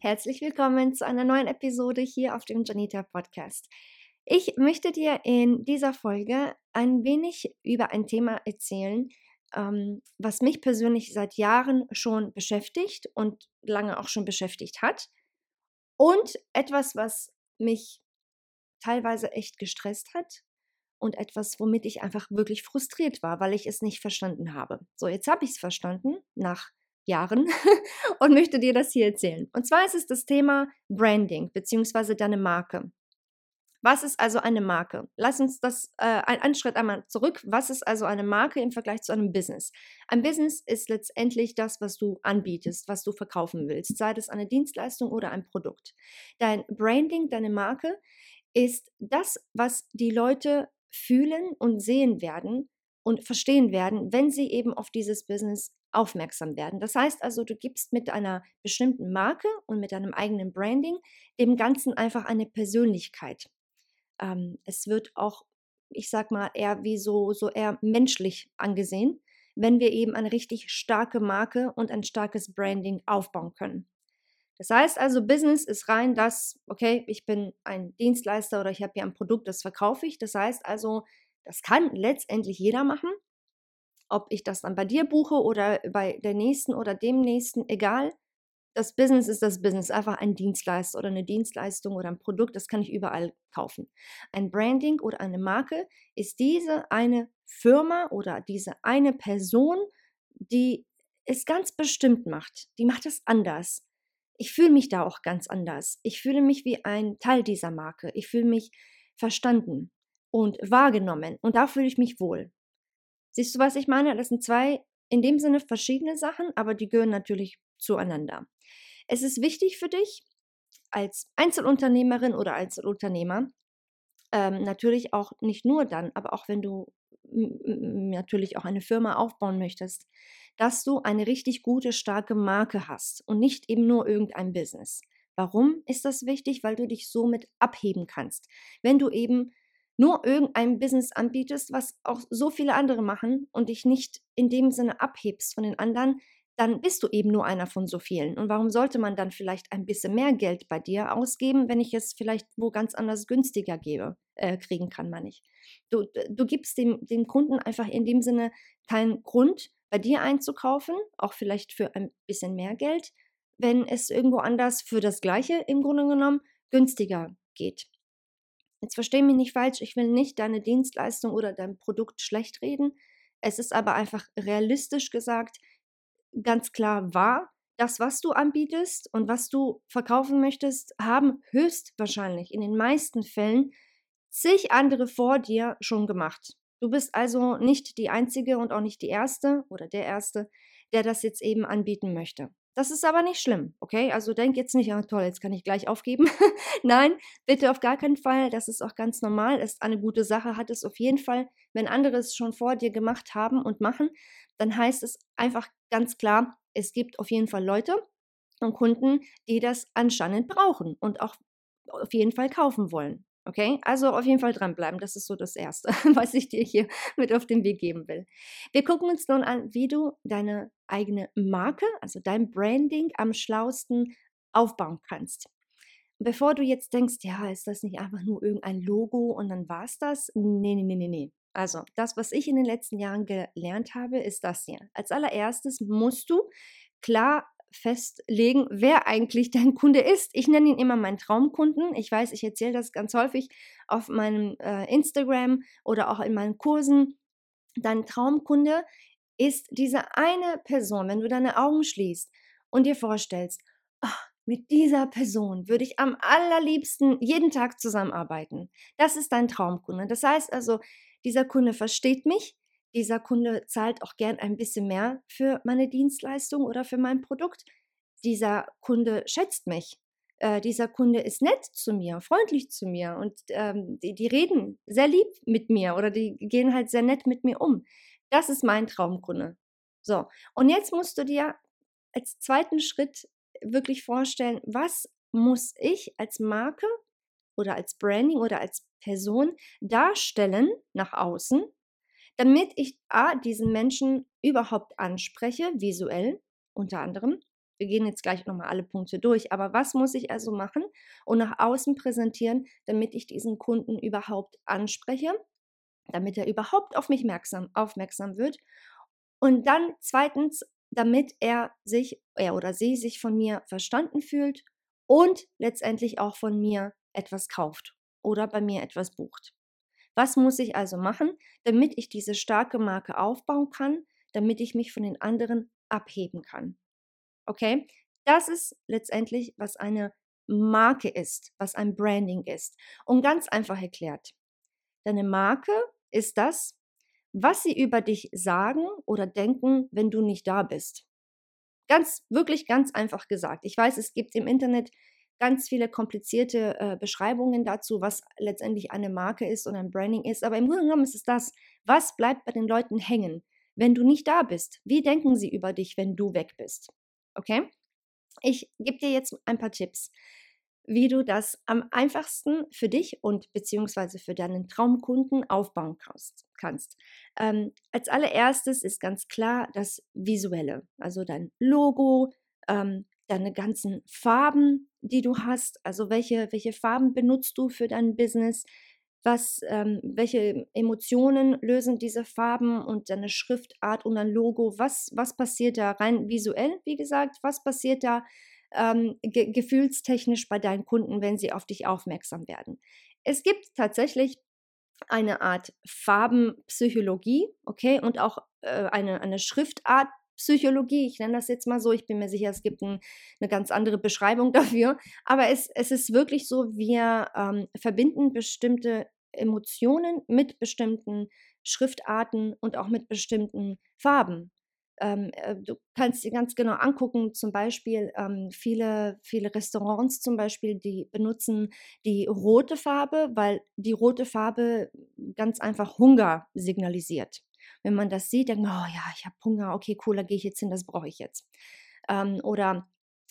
Herzlich willkommen zu einer neuen Episode hier auf dem Janita Podcast. Ich möchte dir in dieser Folge ein wenig über ein Thema erzählen, ähm, was mich persönlich seit Jahren schon beschäftigt und lange auch schon beschäftigt hat. Und etwas, was mich teilweise echt gestresst hat und etwas, womit ich einfach wirklich frustriert war, weil ich es nicht verstanden habe. So, jetzt habe ich es verstanden nach Jahren und möchte dir das hier erzählen. Und zwar ist es das Thema Branding bzw. deine Marke. Was ist also eine Marke? Lass uns das äh, einen Schritt einmal zurück. Was ist also eine Marke im Vergleich zu einem Business? Ein Business ist letztendlich das, was du anbietest, was du verkaufen willst, sei es eine Dienstleistung oder ein Produkt. Dein Branding, deine Marke ist das, was die Leute fühlen und sehen werden und verstehen werden, wenn sie eben auf dieses Business aufmerksam werden. Das heißt also, du gibst mit einer bestimmten Marke und mit deinem eigenen Branding dem Ganzen einfach eine Persönlichkeit. Ähm, es wird auch, ich sag mal, eher wie so, so eher menschlich angesehen, wenn wir eben eine richtig starke Marke und ein starkes Branding aufbauen können. Das heißt also, Business ist rein das, okay, ich bin ein Dienstleister oder ich habe hier ein Produkt, das verkaufe ich. Das heißt also, das kann letztendlich jeder machen ob ich das dann bei dir buche oder bei der nächsten oder dem nächsten, egal. Das Business ist das Business, einfach ein Dienstleister oder eine Dienstleistung oder ein Produkt, das kann ich überall kaufen. Ein Branding oder eine Marke ist diese eine Firma oder diese eine Person, die es ganz bestimmt macht. Die macht es anders. Ich fühle mich da auch ganz anders. Ich fühle mich wie ein Teil dieser Marke. Ich fühle mich verstanden und wahrgenommen und da fühle ich mich wohl. Siehst du, was ich meine? Das sind zwei in dem Sinne verschiedene Sachen, aber die gehören natürlich zueinander. Es ist wichtig für dich als Einzelunternehmerin oder Einzelunternehmer, ähm, natürlich auch nicht nur dann, aber auch wenn du natürlich auch eine Firma aufbauen möchtest, dass du eine richtig gute, starke Marke hast und nicht eben nur irgendein Business. Warum ist das wichtig? Weil du dich somit abheben kannst. Wenn du eben nur irgendein Business anbietest, was auch so viele andere machen und dich nicht in dem Sinne abhebst von den anderen, dann bist du eben nur einer von so vielen. Und warum sollte man dann vielleicht ein bisschen mehr Geld bei dir ausgeben, wenn ich es vielleicht wo ganz anders günstiger gebe, äh, kriegen kann, man nicht. Du, du gibst dem, dem Kunden einfach in dem Sinne keinen Grund, bei dir einzukaufen, auch vielleicht für ein bisschen mehr Geld, wenn es irgendwo anders für das Gleiche im Grunde genommen günstiger geht. Jetzt versteh mich nicht falsch, ich will nicht deine Dienstleistung oder dein Produkt schlecht reden. Es ist aber einfach realistisch gesagt ganz klar wahr, das, was du anbietest und was du verkaufen möchtest, haben höchstwahrscheinlich in den meisten Fällen zig andere vor dir schon gemacht. Du bist also nicht die Einzige und auch nicht die Erste oder der Erste, der das jetzt eben anbieten möchte. Das ist aber nicht schlimm, okay? Also denk jetzt nicht, ah toll, jetzt kann ich gleich aufgeben. Nein, bitte auf gar keinen Fall. Das ist auch ganz normal, ist eine gute Sache, hat es auf jeden Fall. Wenn andere es schon vor dir gemacht haben und machen, dann heißt es einfach ganz klar, es gibt auf jeden Fall Leute und Kunden, die das anscheinend brauchen und auch auf jeden Fall kaufen wollen. Okay, also auf jeden Fall dranbleiben. Das ist so das Erste, was ich dir hier mit auf den Weg geben will. Wir gucken uns nun an, wie du deine eigene Marke, also dein Branding am schlausten aufbauen kannst. Bevor du jetzt denkst, ja, ist das nicht einfach nur irgendein Logo und dann war es das? Nee, nee, nee, nee, nee. Also, das, was ich in den letzten Jahren gelernt habe, ist das hier. Als allererstes musst du klar festlegen, wer eigentlich dein Kunde ist. Ich nenne ihn immer meinen Traumkunden. Ich weiß, ich erzähle das ganz häufig auf meinem äh, Instagram oder auch in meinen Kursen. Dein Traumkunde ist diese eine Person, wenn du deine Augen schließt und dir vorstellst, oh, mit dieser Person würde ich am allerliebsten jeden Tag zusammenarbeiten. Das ist dein Traumkunde. Das heißt also, dieser Kunde versteht mich, dieser Kunde zahlt auch gern ein bisschen mehr für meine Dienstleistung oder für mein Produkt. Dieser Kunde schätzt mich. Äh, dieser Kunde ist nett zu mir, freundlich zu mir und ähm, die, die reden sehr lieb mit mir oder die gehen halt sehr nett mit mir um. Das ist mein Traumkunde. So, und jetzt musst du dir als zweiten Schritt wirklich vorstellen, was muss ich als Marke oder als Branding oder als Person darstellen nach außen, damit ich A, diesen Menschen überhaupt anspreche, visuell unter anderem. Wir gehen jetzt gleich nochmal alle Punkte durch, aber was muss ich also machen und nach außen präsentieren, damit ich diesen Kunden überhaupt anspreche, damit er überhaupt auf mich merksam, aufmerksam wird. Und dann zweitens, damit er sich, er oder sie sich von mir verstanden fühlt und letztendlich auch von mir etwas kauft oder bei mir etwas bucht. Was muss ich also machen, damit ich diese starke Marke aufbauen kann, damit ich mich von den anderen abheben kann? Okay? Das ist letztendlich, was eine Marke ist, was ein Branding ist. Und ganz einfach erklärt. Deine Marke ist das, was sie über dich sagen oder denken, wenn du nicht da bist. Ganz, wirklich ganz einfach gesagt. Ich weiß, es gibt im Internet ganz viele komplizierte äh, Beschreibungen dazu, was letztendlich eine Marke ist und ein Branding ist. Aber im Grunde genommen ist es das, was bleibt bei den Leuten hängen, wenn du nicht da bist? Wie denken sie über dich, wenn du weg bist? Okay? Ich gebe dir jetzt ein paar Tipps, wie du das am einfachsten für dich und beziehungsweise für deinen Traumkunden aufbauen kannst. Ähm, als allererstes ist ganz klar das Visuelle, also dein Logo, ähm, deine ganzen Farben, die du hast, also welche, welche Farben benutzt du für dein Business, was, ähm, welche Emotionen lösen diese Farben und deine Schriftart und ein Logo, was, was passiert da rein visuell, wie gesagt, was passiert da ähm, ge gefühlstechnisch bei deinen Kunden, wenn sie auf dich aufmerksam werden. Es gibt tatsächlich eine Art Farbenpsychologie, okay, und auch äh, eine, eine Schriftart Psychologie, ich nenne das jetzt mal so, ich bin mir sicher, es gibt ein, eine ganz andere Beschreibung dafür, aber es, es ist wirklich so, wir ähm, verbinden bestimmte Emotionen mit bestimmten Schriftarten und auch mit bestimmten Farben. Ähm, äh, du kannst dir ganz genau angucken, zum Beispiel ähm, viele, viele Restaurants zum Beispiel, die benutzen die rote Farbe, weil die rote Farbe ganz einfach Hunger signalisiert wenn man das sieht, denkt man, oh ja, ich habe Hunger, okay, cool, da gehe ich jetzt hin, das brauche ich jetzt. Ähm, oder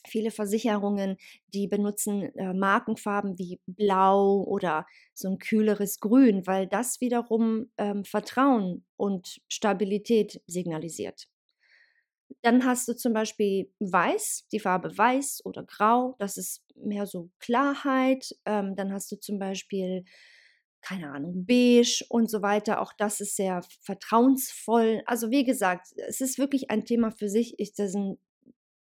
viele Versicherungen, die benutzen äh, Markenfarben wie Blau oder so ein kühleres Grün, weil das wiederum ähm, Vertrauen und Stabilität signalisiert. Dann hast du zum Beispiel Weiß, die Farbe Weiß oder Grau, das ist mehr so Klarheit. Ähm, dann hast du zum Beispiel keine Ahnung, beige und so weiter. Auch das ist sehr vertrauensvoll. Also wie gesagt, es ist wirklich ein Thema für sich. Ich, das sind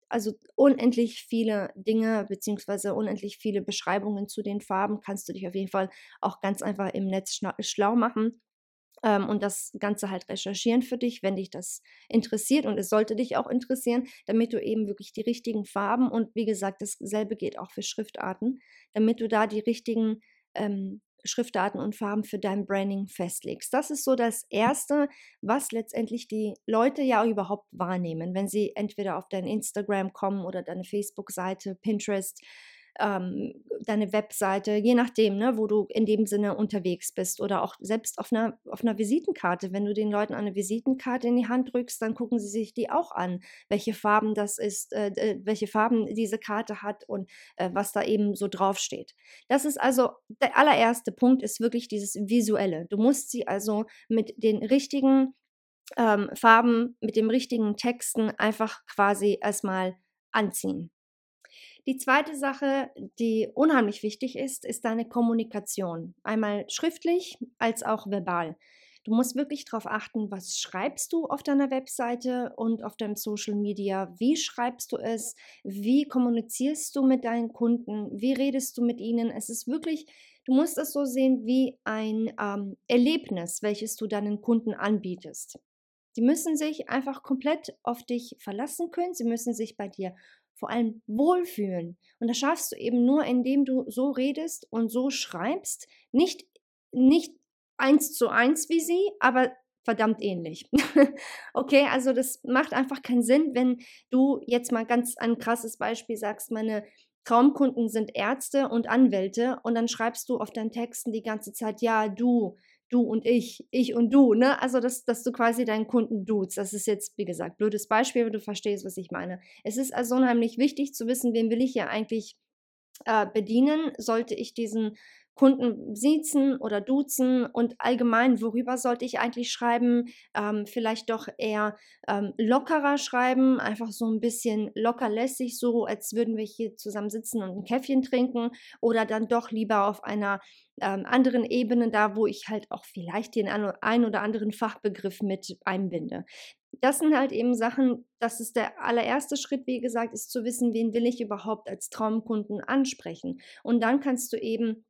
also unendlich viele Dinge beziehungsweise unendlich viele Beschreibungen zu den Farben kannst du dich auf jeden Fall auch ganz einfach im Netz schlau machen ähm, und das Ganze halt recherchieren für dich, wenn dich das interessiert und es sollte dich auch interessieren, damit du eben wirklich die richtigen Farben und wie gesagt, dasselbe geht auch für Schriftarten, damit du da die richtigen ähm, Schriftarten und Farben für dein Branding festlegst. Das ist so das Erste, was letztendlich die Leute ja überhaupt wahrnehmen, wenn sie entweder auf dein Instagram kommen oder deine Facebook-Seite, Pinterest, ähm, deine Webseite, je nachdem, ne, wo du in dem Sinne unterwegs bist oder auch selbst auf einer, auf einer Visitenkarte. Wenn du den Leuten eine Visitenkarte in die Hand drückst, dann gucken sie sich die auch an, welche Farben das ist, äh, äh welche Farben diese Karte hat und äh, was da eben so draufsteht. Das ist also der allererste Punkt, ist wirklich dieses Visuelle. Du musst sie also mit den richtigen ähm, Farben, mit dem richtigen Texten einfach quasi erstmal anziehen. Die zweite Sache, die unheimlich wichtig ist, ist deine Kommunikation. Einmal schriftlich als auch verbal. Du musst wirklich darauf achten, was schreibst du auf deiner Webseite und auf deinem Social Media, wie schreibst du es, wie kommunizierst du mit deinen Kunden, wie redest du mit ihnen. Es ist wirklich, du musst es so sehen wie ein ähm, Erlebnis, welches du deinen Kunden anbietest. Die müssen sich einfach komplett auf dich verlassen können. Sie müssen sich bei dir vor allem wohlfühlen. Und das schaffst du eben nur, indem du so redest und so schreibst. Nicht, nicht eins zu eins wie sie, aber verdammt ähnlich. okay, also das macht einfach keinen Sinn, wenn du jetzt mal ganz ein krasses Beispiel sagst, meine Traumkunden sind Ärzte und Anwälte und dann schreibst du auf deinen Texten die ganze Zeit, ja, du, du und ich, ich und du, ne? Also, dass, dass du quasi deinen Kunden duzt. Das ist jetzt, wie gesagt, blödes Beispiel, aber du verstehst, was ich meine. Es ist also unheimlich wichtig zu wissen, wen will ich ja eigentlich äh, bedienen? Sollte ich diesen Kunden siezen oder duzen und allgemein, worüber sollte ich eigentlich schreiben? Ähm, vielleicht doch eher ähm, lockerer schreiben, einfach so ein bisschen lockerlässig, so als würden wir hier zusammen sitzen und ein Käffchen trinken oder dann doch lieber auf einer ähm, anderen Ebene, da wo ich halt auch vielleicht den ein oder anderen Fachbegriff mit einbinde. Das sind halt eben Sachen, das ist der allererste Schritt, wie gesagt, ist zu wissen, wen will ich überhaupt als Traumkunden ansprechen. Und dann kannst du eben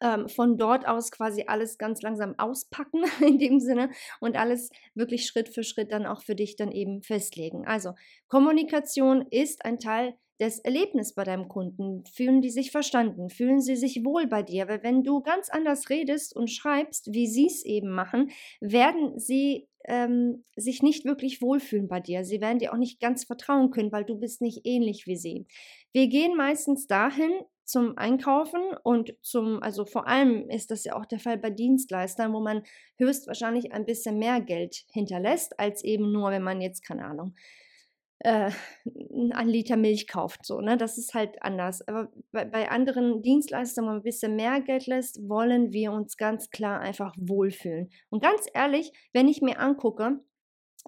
ähm, von dort aus quasi alles ganz langsam auspacken in dem Sinne und alles wirklich Schritt für Schritt dann auch für dich dann eben festlegen. Also Kommunikation ist ein Teil des Erlebnisses bei deinem Kunden. Fühlen die sich verstanden? Fühlen sie sich wohl bei dir? Weil wenn du ganz anders redest und schreibst, wie sie es eben machen, werden sie ähm, sich nicht wirklich wohlfühlen bei dir. Sie werden dir auch nicht ganz vertrauen können, weil du bist nicht ähnlich wie sie. Wir gehen meistens dahin, zum Einkaufen und zum, also vor allem ist das ja auch der Fall bei Dienstleistern, wo man höchstwahrscheinlich ein bisschen mehr Geld hinterlässt, als eben nur, wenn man jetzt, keine Ahnung, äh, einen Liter Milch kauft. So, ne? Das ist halt anders. Aber bei, bei anderen Dienstleistern, wo man ein bisschen mehr Geld lässt, wollen wir uns ganz klar einfach wohlfühlen. Und ganz ehrlich, wenn ich mir angucke,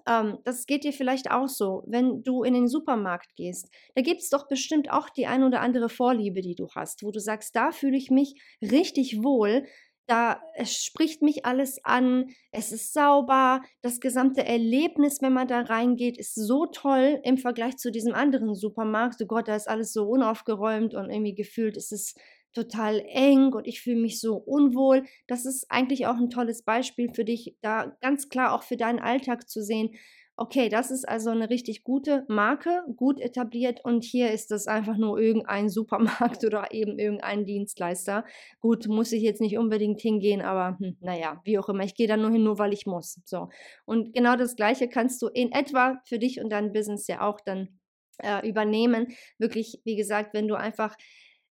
ähm, das geht dir vielleicht auch so, wenn du in den Supermarkt gehst. Da gibt es doch bestimmt auch die ein oder andere Vorliebe, die du hast, wo du sagst, da fühle ich mich richtig wohl. Da es spricht mich alles an, es ist sauber, das gesamte Erlebnis, wenn man da reingeht, ist so toll im Vergleich zu diesem anderen Supermarkt. So Gott, da ist alles so unaufgeräumt und irgendwie gefühlt ist es total eng und ich fühle mich so unwohl. Das ist eigentlich auch ein tolles Beispiel für dich, da ganz klar auch für deinen Alltag zu sehen. Okay, das ist also eine richtig gute Marke, gut etabliert und hier ist das einfach nur irgendein Supermarkt oder eben irgendein Dienstleister. Gut, muss ich jetzt nicht unbedingt hingehen, aber hm, naja, wie auch immer, ich gehe da nur hin, nur weil ich muss. So. Und genau das Gleiche kannst du in etwa für dich und dein Business ja auch dann äh, übernehmen. Wirklich, wie gesagt, wenn du einfach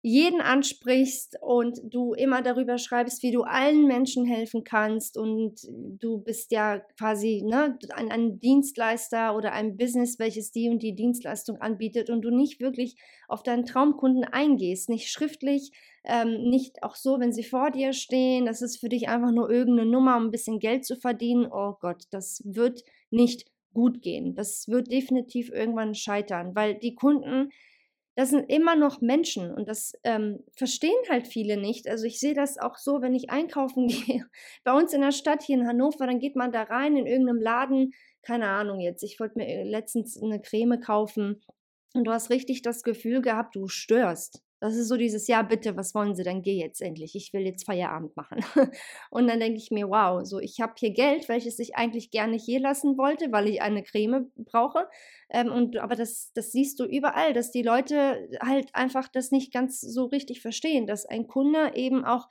jeden ansprichst und du immer darüber schreibst, wie du allen Menschen helfen kannst und du bist ja quasi ne, ein, ein, Dienstleister oder ein Business, welches die und die Dienstleistung anbietet und du nicht wirklich auf deinen Traumkunden eingehst, nicht schriftlich, ähm, nicht auch so, wenn sie vor dir stehen, das ist für dich einfach nur irgendeine Nummer, um ein bisschen Geld zu verdienen. Oh Gott, das wird nicht gut gehen. Das wird definitiv irgendwann scheitern, weil die Kunden das sind immer noch Menschen und das ähm, verstehen halt viele nicht. Also ich sehe das auch so, wenn ich einkaufen gehe. Bei uns in der Stadt hier in Hannover, dann geht man da rein in irgendeinem Laden, keine Ahnung jetzt. Ich wollte mir äh, letztens eine Creme kaufen und du hast richtig das Gefühl gehabt, du störst. Das ist so dieses, ja, bitte, was wollen Sie denn? Geh jetzt endlich. Ich will jetzt Feierabend machen. und dann denke ich mir, wow, so, ich habe hier Geld, welches ich eigentlich gerne hier lassen wollte, weil ich eine Creme brauche. Ähm, und, aber das, das siehst du überall, dass die Leute halt einfach das nicht ganz so richtig verstehen, dass ein Kunde eben auch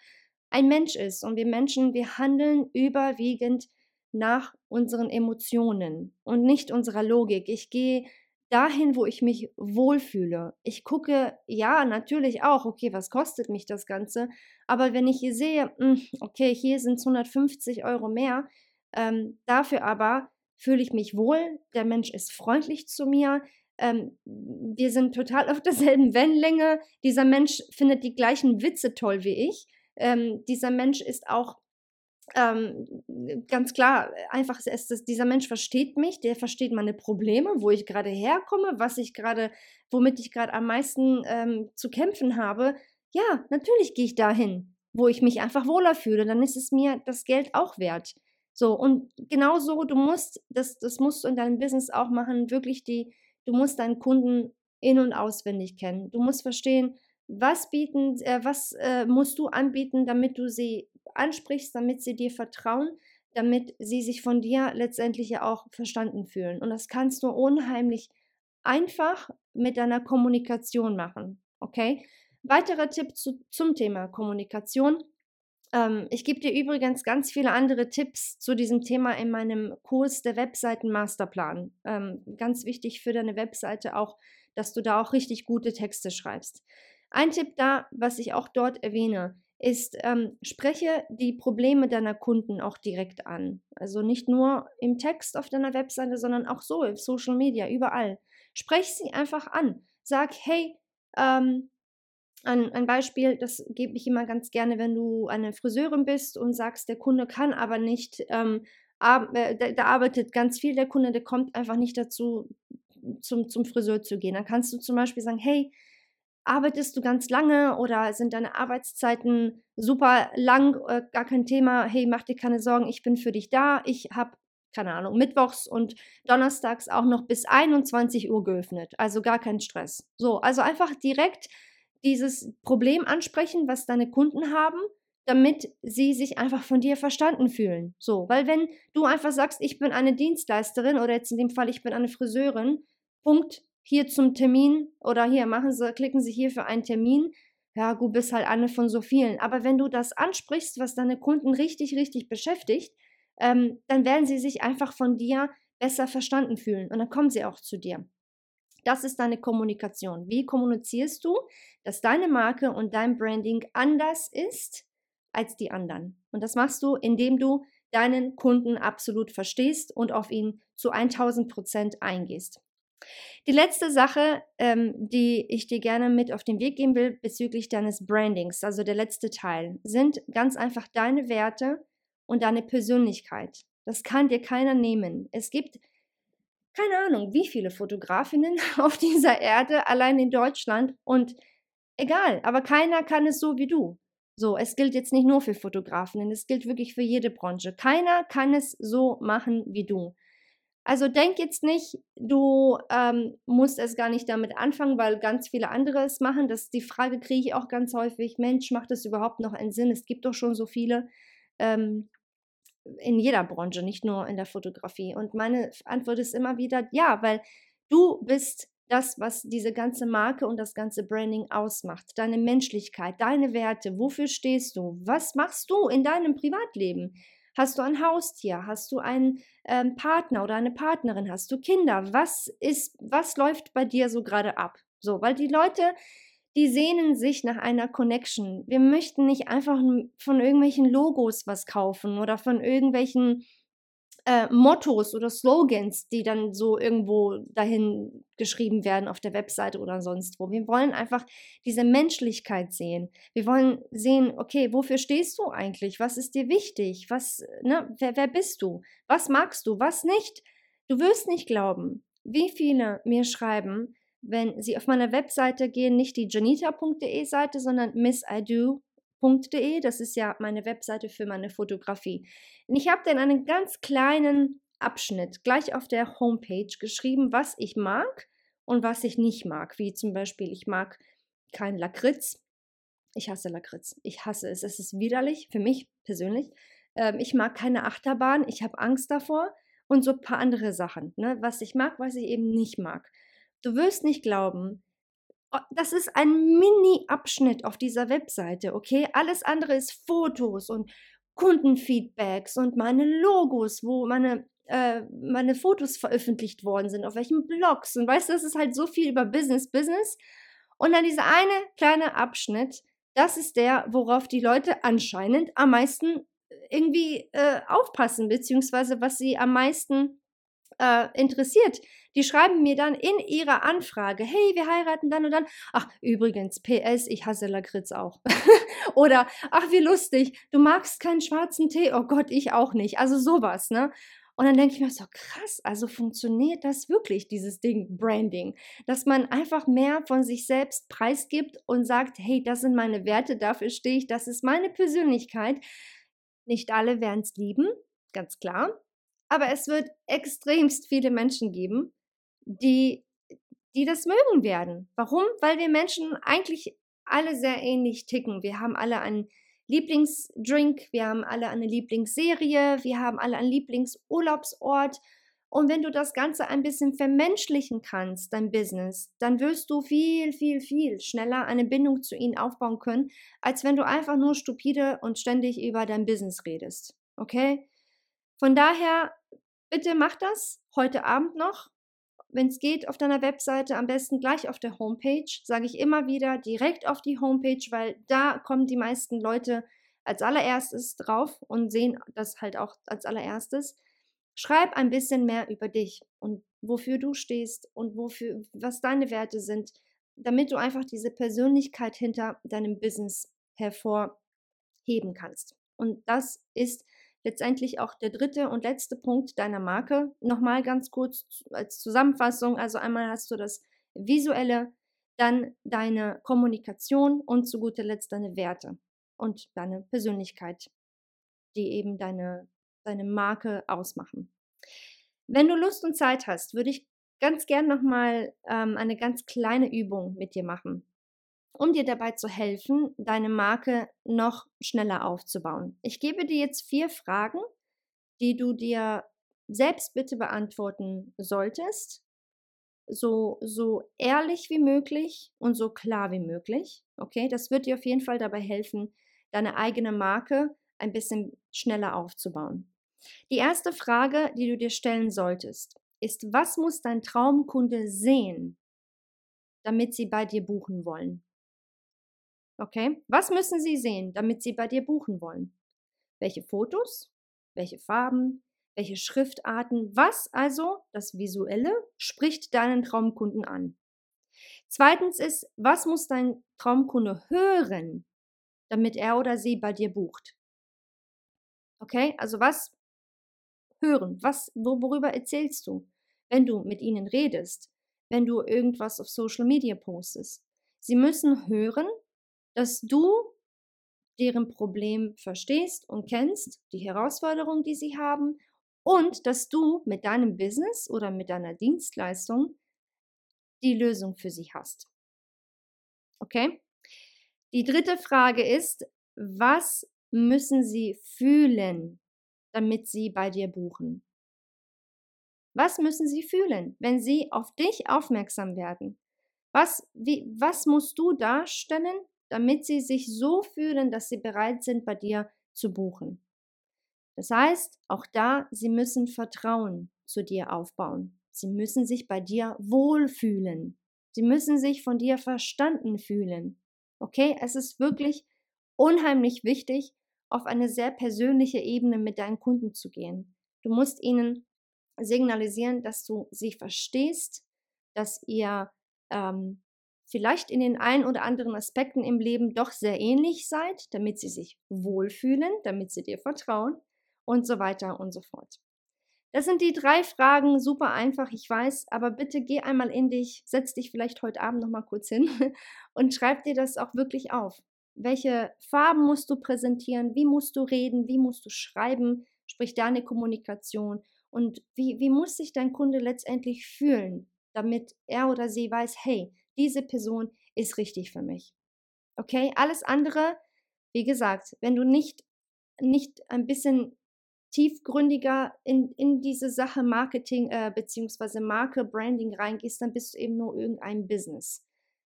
ein Mensch ist. Und wir Menschen, wir handeln überwiegend nach unseren Emotionen und nicht unserer Logik. Ich gehe dahin, wo ich mich wohlfühle. Ich gucke, ja, natürlich auch, okay, was kostet mich das Ganze? Aber wenn ich hier sehe, hm, okay, hier sind es 150 Euro mehr, ähm, dafür aber fühle ich mich wohl, der Mensch ist freundlich zu mir, ähm, wir sind total auf derselben Wellenlänge, dieser Mensch findet die gleichen Witze toll wie ich, ähm, dieser Mensch ist auch ähm, ganz klar, einfach ist es, dieser Mensch versteht mich, der versteht meine Probleme, wo ich gerade herkomme, was ich gerade, womit ich gerade am meisten ähm, zu kämpfen habe. Ja, natürlich gehe ich dahin, wo ich mich einfach wohler fühle. Dann ist es mir das Geld auch wert. So, und genauso, du musst, das, das musst du in deinem Business auch machen, wirklich die, du musst deinen Kunden in- und auswendig kennen. Du musst verstehen, was bieten, äh, was äh, musst du anbieten, damit du sie ansprichst, damit sie dir vertrauen, damit sie sich von dir letztendlich ja auch verstanden fühlen. Und das kannst du unheimlich einfach mit deiner Kommunikation machen. Okay? Weiterer Tipp zu, zum Thema Kommunikation. Ähm, ich gebe dir übrigens ganz viele andere Tipps zu diesem Thema in meinem Kurs der Webseiten Masterplan. Ähm, ganz wichtig für deine Webseite auch, dass du da auch richtig gute Texte schreibst. Ein Tipp da, was ich auch dort erwähne, ist, ähm, spreche die Probleme deiner Kunden auch direkt an. Also nicht nur im Text auf deiner Webseite, sondern auch so im Social Media, überall. Sprech sie einfach an. Sag, hey, ähm, ein, ein Beispiel, das gebe ich immer ganz gerne, wenn du eine Friseurin bist und sagst, der Kunde kann aber nicht, ähm, ar äh, da, arbeitet ganz viel der Kunde, der kommt einfach nicht dazu, zum, zum Friseur zu gehen. Dann kannst du zum Beispiel sagen, hey, arbeitest du ganz lange oder sind deine Arbeitszeiten super lang, äh, gar kein Thema, hey, mach dir keine Sorgen, ich bin für dich da, ich habe keine Ahnung, mittwochs und donnerstags auch noch bis 21 Uhr geöffnet. Also gar kein Stress. So, also einfach direkt dieses Problem ansprechen, was deine Kunden haben, damit sie sich einfach von dir verstanden fühlen. So, weil wenn du einfach sagst, ich bin eine Dienstleisterin oder jetzt in dem Fall, ich bin eine Friseurin, Punkt, hier zum Termin oder hier machen Sie, klicken Sie hier für einen Termin. Ja, du bist halt eine von so vielen. Aber wenn du das ansprichst, was deine Kunden richtig, richtig beschäftigt, ähm, dann werden sie sich einfach von dir besser verstanden fühlen und dann kommen sie auch zu dir. Das ist deine Kommunikation. Wie kommunizierst du, dass deine Marke und dein Branding anders ist als die anderen? Und das machst du, indem du deinen Kunden absolut verstehst und auf ihn zu 1000 Prozent eingehst. Die letzte Sache, ähm, die ich dir gerne mit auf den Weg geben will bezüglich deines Brandings, also der letzte Teil, sind ganz einfach deine Werte und deine Persönlichkeit. Das kann dir keiner nehmen. Es gibt keine Ahnung, wie viele Fotografinnen auf dieser Erde, allein in Deutschland und egal, aber keiner kann es so wie du. So, es gilt jetzt nicht nur für Fotografinnen, es gilt wirklich für jede Branche. Keiner kann es so machen wie du. Also denk jetzt nicht, du ähm, musst es gar nicht damit anfangen, weil ganz viele andere es machen. Das, die Frage kriege ich auch ganz häufig, Mensch, macht das überhaupt noch einen Sinn? Es gibt doch schon so viele. Ähm, in jeder Branche, nicht nur in der Fotografie. Und meine Antwort ist immer wieder, ja, weil du bist das, was diese ganze Marke und das ganze Branding ausmacht. Deine Menschlichkeit, deine Werte, wofür stehst du? Was machst du in deinem Privatleben? Hast du ein Haustier? Hast du einen ähm, Partner oder eine Partnerin? Hast du Kinder? Was ist, was läuft bei dir so gerade ab? So, weil die Leute, die sehnen sich nach einer Connection. Wir möchten nicht einfach von irgendwelchen Logos was kaufen oder von irgendwelchen äh, Mottos oder Slogans, die dann so irgendwo dahin geschrieben werden auf der Webseite oder sonst wo. Wir wollen einfach diese Menschlichkeit sehen. Wir wollen sehen, okay, wofür stehst du eigentlich? Was ist dir wichtig? Was, ne, wer, wer bist du? Was magst du? Was nicht? Du wirst nicht glauben, wie viele mir schreiben, wenn Sie auf meiner Webseite gehen, nicht die janita.de Seite, sondern missido.de. Das ist ja meine Webseite für meine Fotografie. Und ich habe dann einen ganz kleinen Abschnitt gleich auf der Homepage geschrieben, was ich mag und was ich nicht mag. Wie zum Beispiel, ich mag kein Lakritz. Ich hasse Lakritz. Ich hasse es. Es ist widerlich für mich persönlich. Ähm, ich mag keine Achterbahn. Ich habe Angst davor. Und so ein paar andere Sachen. Ne? Was ich mag, was ich eben nicht mag. Du wirst nicht glauben, das ist ein Mini-Abschnitt auf dieser Webseite, okay? Alles andere ist Fotos und Kundenfeedbacks und meine Logos, wo meine, äh, meine Fotos veröffentlicht worden sind, auf welchen Blogs. Und weißt du, das ist halt so viel über Business, Business. Und dann dieser eine kleine Abschnitt, das ist der, worauf die Leute anscheinend am meisten irgendwie äh, aufpassen, beziehungsweise was sie am meisten äh, interessiert. Die schreiben mir dann in ihrer Anfrage, hey, wir heiraten dann und dann. Ach, übrigens, PS, ich hasse Lakritz auch. Oder, ach, wie lustig, du magst keinen schwarzen Tee. Oh Gott, ich auch nicht. Also sowas, ne? Und dann denke ich mir so, krass, also funktioniert das wirklich, dieses Ding Branding, dass man einfach mehr von sich selbst preisgibt und sagt, hey, das sind meine Werte, dafür stehe ich, das ist meine Persönlichkeit. Nicht alle werden es lieben, ganz klar. Aber es wird extremst viele Menschen geben, die, die das mögen werden. Warum? Weil wir Menschen eigentlich alle sehr ähnlich ticken. Wir haben alle einen Lieblingsdrink, wir haben alle eine Lieblingsserie, wir haben alle einen Lieblingsurlaubsort. Und wenn du das Ganze ein bisschen vermenschlichen kannst, dein Business, dann wirst du viel, viel, viel schneller eine Bindung zu ihnen aufbauen können, als wenn du einfach nur stupide und ständig über dein Business redest. Okay? Von daher, bitte mach das heute Abend noch wenn es geht, auf deiner Webseite, am besten gleich auf der Homepage, sage ich immer wieder, direkt auf die Homepage, weil da kommen die meisten Leute als allererstes drauf und sehen das halt auch als allererstes. Schreib ein bisschen mehr über dich und wofür du stehst und wofür, was deine Werte sind, damit du einfach diese Persönlichkeit hinter deinem Business hervorheben kannst. Und das ist letztendlich auch der dritte und letzte Punkt deiner Marke. Nochmal ganz kurz als Zusammenfassung. Also einmal hast du das visuelle, dann deine Kommunikation und zu guter Letzt deine Werte und deine Persönlichkeit, die eben deine, deine Marke ausmachen. Wenn du Lust und Zeit hast, würde ich ganz gern nochmal ähm, eine ganz kleine Übung mit dir machen um dir dabei zu helfen, deine Marke noch schneller aufzubauen. Ich gebe dir jetzt vier Fragen, die du dir selbst bitte beantworten solltest. So, so ehrlich wie möglich und so klar wie möglich. Okay, das wird dir auf jeden Fall dabei helfen, deine eigene Marke ein bisschen schneller aufzubauen. Die erste Frage, die du dir stellen solltest, ist, was muss dein Traumkunde sehen, damit sie bei dir buchen wollen? Okay, was müssen Sie sehen, damit Sie bei dir buchen wollen? Welche Fotos? Welche Farben? Welche Schriftarten? Was also, das Visuelle, spricht deinen Traumkunden an? Zweitens ist, was muss dein Traumkunde hören, damit er oder sie bei dir bucht? Okay, also was hören? Was, worüber erzählst du, wenn du mit ihnen redest, wenn du irgendwas auf Social Media postest? Sie müssen hören, dass du deren Problem verstehst und kennst, die Herausforderungen, die sie haben und dass du mit deinem Business oder mit deiner Dienstleistung die Lösung für sie hast. Okay? Die dritte Frage ist, was müssen sie fühlen, damit sie bei dir buchen? Was müssen sie fühlen, wenn sie auf dich aufmerksam werden? Was, wie, was musst du darstellen, damit sie sich so fühlen, dass sie bereit sind, bei dir zu buchen. Das heißt, auch da, sie müssen Vertrauen zu dir aufbauen. Sie müssen sich bei dir wohlfühlen. Sie müssen sich von dir verstanden fühlen. Okay, es ist wirklich unheimlich wichtig, auf eine sehr persönliche Ebene mit deinen Kunden zu gehen. Du musst ihnen signalisieren, dass du sie verstehst, dass ihr ähm, vielleicht in den ein oder anderen Aspekten im Leben doch sehr ähnlich seid, damit sie sich wohlfühlen, damit sie dir vertrauen und so weiter und so fort. Das sind die drei Fragen, super einfach, ich weiß, aber bitte geh einmal in dich, setz dich vielleicht heute Abend noch mal kurz hin und schreib dir das auch wirklich auf. Welche Farben musst du präsentieren? Wie musst du reden? Wie musst du schreiben? Sprich deine Kommunikation. Und wie, wie muss sich dein Kunde letztendlich fühlen, damit er oder sie weiß, hey, diese Person ist richtig für mich. Okay, alles andere, wie gesagt, wenn du nicht, nicht ein bisschen tiefgründiger in, in diese Sache Marketing äh, bzw. Marke, Branding reingehst, dann bist du eben nur irgendein Business.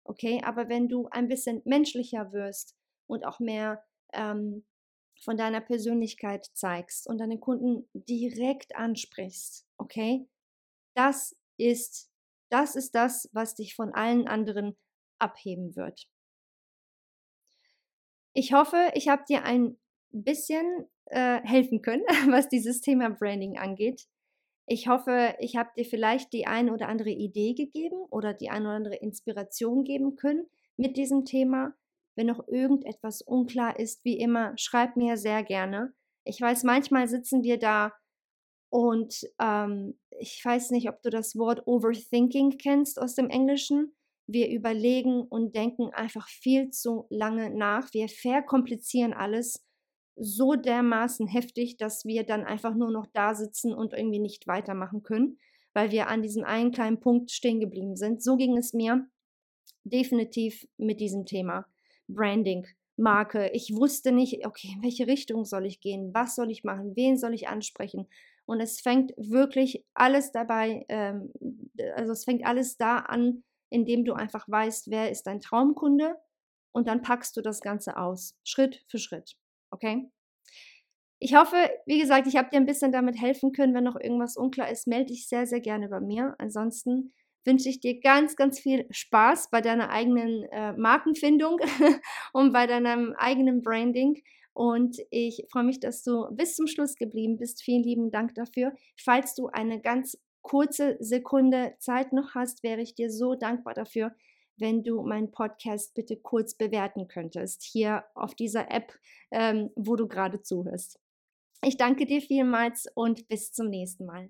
Okay, aber wenn du ein bisschen menschlicher wirst und auch mehr ähm, von deiner Persönlichkeit zeigst und deine Kunden direkt ansprichst, okay, das ist das ist das, was dich von allen anderen abheben wird. Ich hoffe, ich habe dir ein bisschen äh, helfen können, was dieses Thema Branding angeht. Ich hoffe, ich habe dir vielleicht die eine oder andere Idee gegeben oder die eine oder andere Inspiration geben können mit diesem Thema. Wenn noch irgendetwas unklar ist, wie immer, schreib mir sehr gerne. Ich weiß, manchmal sitzen wir da und ähm, ich weiß nicht, ob du das Wort Overthinking kennst aus dem Englischen. Wir überlegen und denken einfach viel zu lange nach. Wir verkomplizieren alles so dermaßen heftig, dass wir dann einfach nur noch da sitzen und irgendwie nicht weitermachen können, weil wir an diesem einen kleinen Punkt stehen geblieben sind. So ging es mir definitiv mit diesem Thema Branding, Marke. Ich wusste nicht, okay, in welche Richtung soll ich gehen, was soll ich machen, wen soll ich ansprechen. Und es fängt wirklich alles dabei, ähm, also es fängt alles da an, indem du einfach weißt, wer ist dein Traumkunde und dann packst du das Ganze aus, Schritt für Schritt. Okay? Ich hoffe, wie gesagt, ich habe dir ein bisschen damit helfen können. Wenn noch irgendwas unklar ist, melde dich sehr, sehr gerne bei mir. Ansonsten wünsche ich dir ganz, ganz viel Spaß bei deiner eigenen äh, Markenfindung und bei deinem eigenen Branding. Und ich freue mich, dass du bis zum Schluss geblieben bist. Vielen lieben Dank dafür. Falls du eine ganz kurze Sekunde Zeit noch hast, wäre ich dir so dankbar dafür, wenn du meinen Podcast bitte kurz bewerten könntest, hier auf dieser App, ähm, wo du gerade zuhörst. Ich danke dir vielmals und bis zum nächsten Mal.